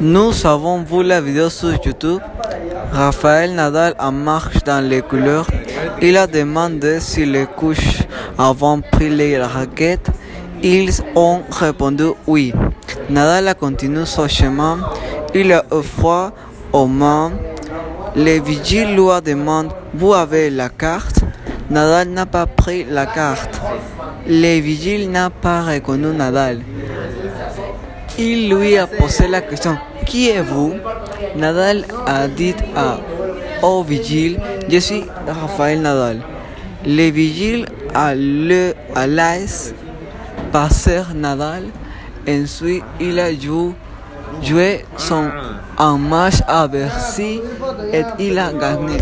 Nous avons vu la vidéo sur YouTube. Raphaël Nadal en marche dans les couleurs. Il a demandé si les couches avaient pris les raquettes. Ils ont répondu oui. Nadal a continué son chemin. Il a eu froid aux mains. Le vigile lui demande Vous avez la carte? Nadal n'a pas pris la carte. Le vigile n'a pas reconnu Nadal. Il lui a posé la question Qui êtes-vous Nadal a dit à au vigile Je suis Raphaël Nadal. Le vigile a le à l'aise Nadal. Ensuite, il a joué, joué son un match à Bercy et il a gagné.